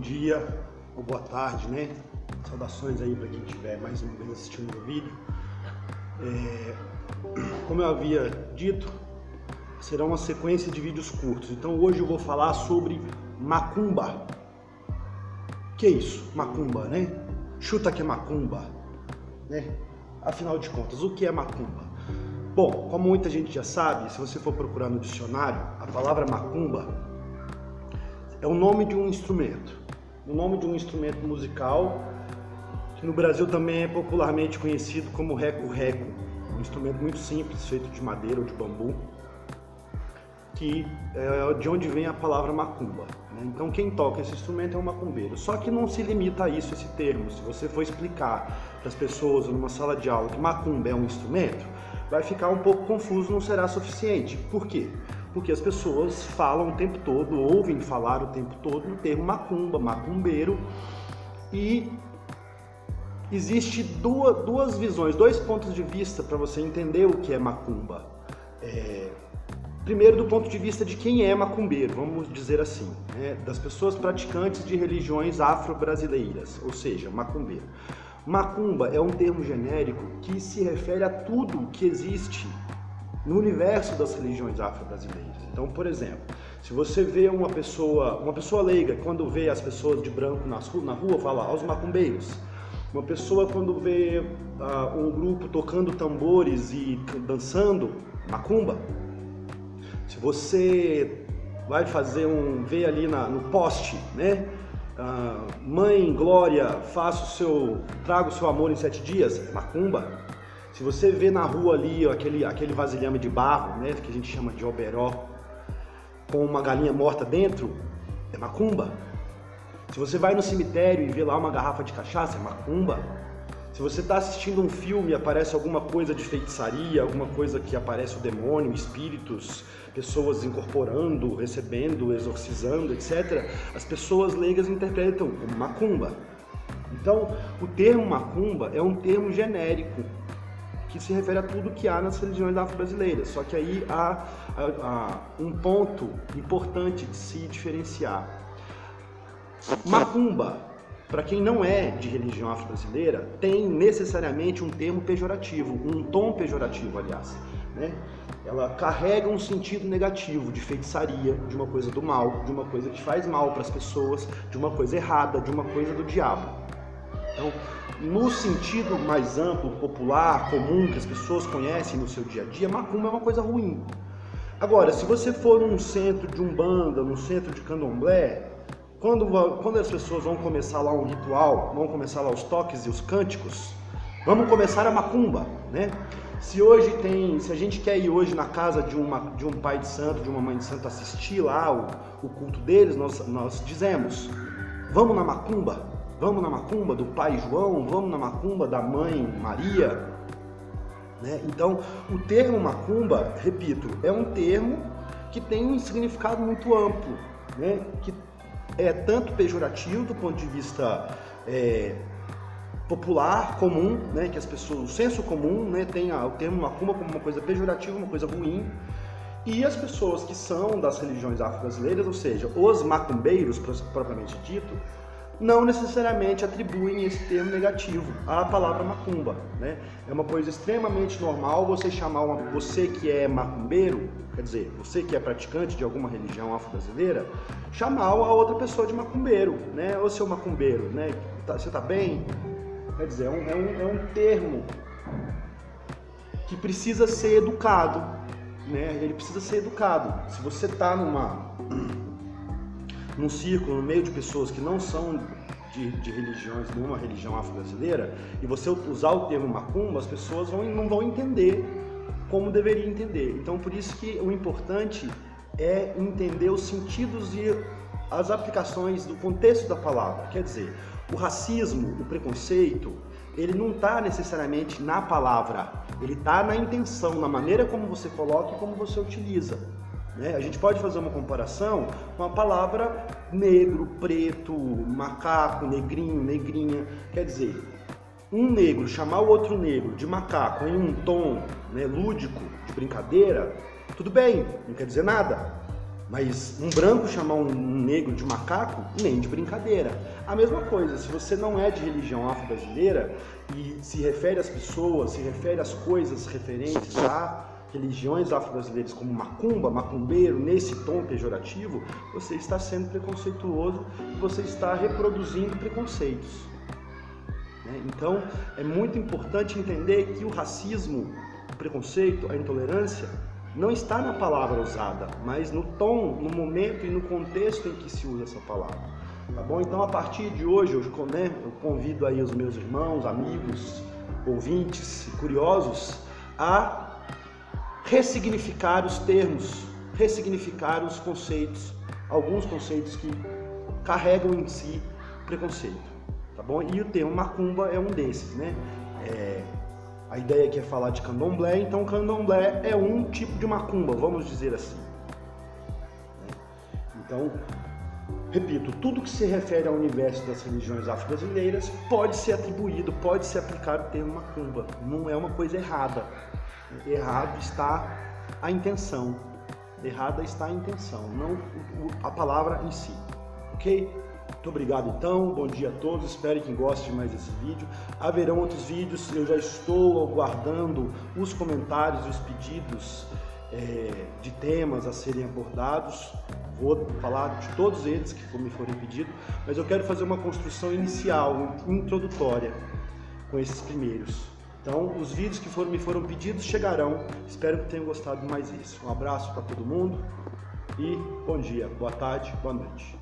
dia ou boa tarde, né? Saudações aí para quem estiver mais uma vez assistindo o vídeo. É, como eu havia dito, será uma sequência de vídeos curtos. Então hoje eu vou falar sobre macumba. Que é isso? Macumba, né? Chuta que é macumba, né? Afinal de contas, o que é macumba? Bom, como muita gente já sabe, se você for procurar no dicionário, a palavra macumba é o nome de um instrumento. O nome de um instrumento musical que no Brasil também é popularmente conhecido como reco-reco. Um instrumento muito simples, feito de madeira ou de bambu, que é de onde vem a palavra macumba. Né? Então quem toca esse instrumento é um macumbeiro. Só que não se limita a isso esse termo. Se você for explicar para as pessoas numa sala de aula que macumba é um instrumento, vai ficar um pouco confuso, não será suficiente. Por quê? Porque as pessoas falam o tempo todo, ouvem falar o tempo todo no termo macumba, macumbeiro, e existe duas, duas visões, dois pontos de vista para você entender o que é macumba. É, primeiro, do ponto de vista de quem é macumbeiro, vamos dizer assim, né? das pessoas praticantes de religiões afro-brasileiras, ou seja, macumbeiro. Macumba é um termo genérico que se refere a tudo que existe no universo das religiões afro-brasileiras. Então, por exemplo, se você vê uma pessoa, uma pessoa leiga, quando vê as pessoas de branco na rua, fala aos macumbeiros. Uma pessoa quando vê uh, um grupo tocando tambores e dançando, macumba. Se você vai fazer um, vê ali na, no poste, né? Ah, mãe Glória, faça o seu, traga o seu amor em sete dias, macumba. Se você vê na rua ali ó, aquele, aquele vasilhame de barro, né, que a gente chama de oberó, com uma galinha morta dentro, é macumba. Se você vai no cemitério e vê lá uma garrafa de cachaça, é macumba. Se você está assistindo um filme e aparece alguma coisa de feitiçaria, alguma coisa que aparece o demônio, espíritos, pessoas incorporando, recebendo, exorcizando, etc., as pessoas leigas interpretam como macumba. Então, o termo macumba é um termo genérico que se refere a tudo que há nas religiões afro-brasileiras. Só que aí há, há, há um ponto importante de se diferenciar. Macumba para quem não é de religião afro-brasileira, tem necessariamente um termo pejorativo, um tom pejorativo, aliás. Né? Ela carrega um sentido negativo de feitiçaria, de uma coisa do mal, de uma coisa que faz mal para as pessoas, de uma coisa errada, de uma coisa do diabo. Então, no sentido mais amplo, popular, comum, que as pessoas conhecem no seu dia a dia, macumba é uma coisa ruim. Agora, se você for num centro de umbanda, num centro de candomblé, quando, quando as pessoas vão começar lá um ritual, vão começar lá os toques e os cânticos, vamos começar a macumba, né? Se hoje tem, se a gente quer ir hoje na casa de, uma, de um pai de santo, de uma mãe de santo, assistir lá o, o culto deles, nós, nós dizemos, vamos na macumba, vamos na macumba do pai João, vamos na macumba da mãe Maria, né? Então, o termo macumba, repito, é um termo que tem um significado muito amplo, né? que é tanto pejorativo do ponto de vista é, popular, comum, né, que as pessoas, o senso comum, né, tem o termo macumba como uma coisa pejorativa, uma coisa ruim, e as pessoas que são das religiões afro-brasileiras, ou seja, os macumbeiros propriamente dito, não necessariamente atribuem esse termo negativo à palavra macumba. Né? É uma coisa extremamente normal você chamar uma, você que é macumbeiro, quer dizer, você que é praticante de alguma religião afro-brasileira, chamar a outra pessoa de macumbeiro, né? Ou seu macumbeiro, né? Tá, você tá bem? Quer dizer, é um, é um, é um termo que precisa ser educado, né? Ele precisa ser educado. Se você tá numa num círculo, no meio de pessoas que não são de, de religiões, nenhuma religião afro-brasileira, e você usar o termo macumba, as pessoas vão, não vão entender como deveria entender. Então, por isso que o importante é entender os sentidos e as aplicações do contexto da palavra. Quer dizer, o racismo, o preconceito, ele não está necessariamente na palavra, ele está na intenção, na maneira como você coloca e como você utiliza. Né? A gente pode fazer uma comparação com a palavra negro, preto, macaco, negrinho, negrinha. Quer dizer, um negro chamar o outro negro de macaco em um tom né, lúdico, de brincadeira, tudo bem, não quer dizer nada. Mas um branco chamar um negro de macaco, nem de brincadeira. A mesma coisa, se você não é de religião afro-brasileira e se refere às pessoas, se refere às coisas referentes a religiões afro-brasileiras como macumba, macumbeiro, nesse tom pejorativo, você está sendo preconceituoso e você está reproduzindo preconceitos. Né? Então, é muito importante entender que o racismo, o preconceito, a intolerância não está na palavra usada, mas no tom, no momento e no contexto em que se usa essa palavra. Tá bom? Então, a partir de hoje, eu, né, eu convido aí os meus irmãos, amigos, ouvintes, curiosos a ressignificar os termos, ressignificar os conceitos, alguns conceitos que carregam em si preconceito, tá bom? E o termo macumba é um desses, né? É, a ideia aqui é falar de candomblé, então candomblé é um tipo de macumba, vamos dizer assim. Então, repito, tudo que se refere ao universo das religiões afro-brasileiras pode ser atribuído, pode se aplicar o termo macumba. Não é uma coisa errada. Errado está a intenção. Errada está a intenção, não a palavra em si. Ok? Muito obrigado então, bom dia a todos, espero que gostem mais desse vídeo. Haverão outros vídeos, eu já estou aguardando os comentários os pedidos é, de temas a serem abordados. Vou falar de todos eles que me forem pedidos, mas eu quero fazer uma construção inicial, introdutória, com esses primeiros. Então, os vídeos que foram, me foram pedidos chegarão. Espero que tenham gostado mais isso. Um abraço para todo mundo e bom dia, boa tarde, boa noite.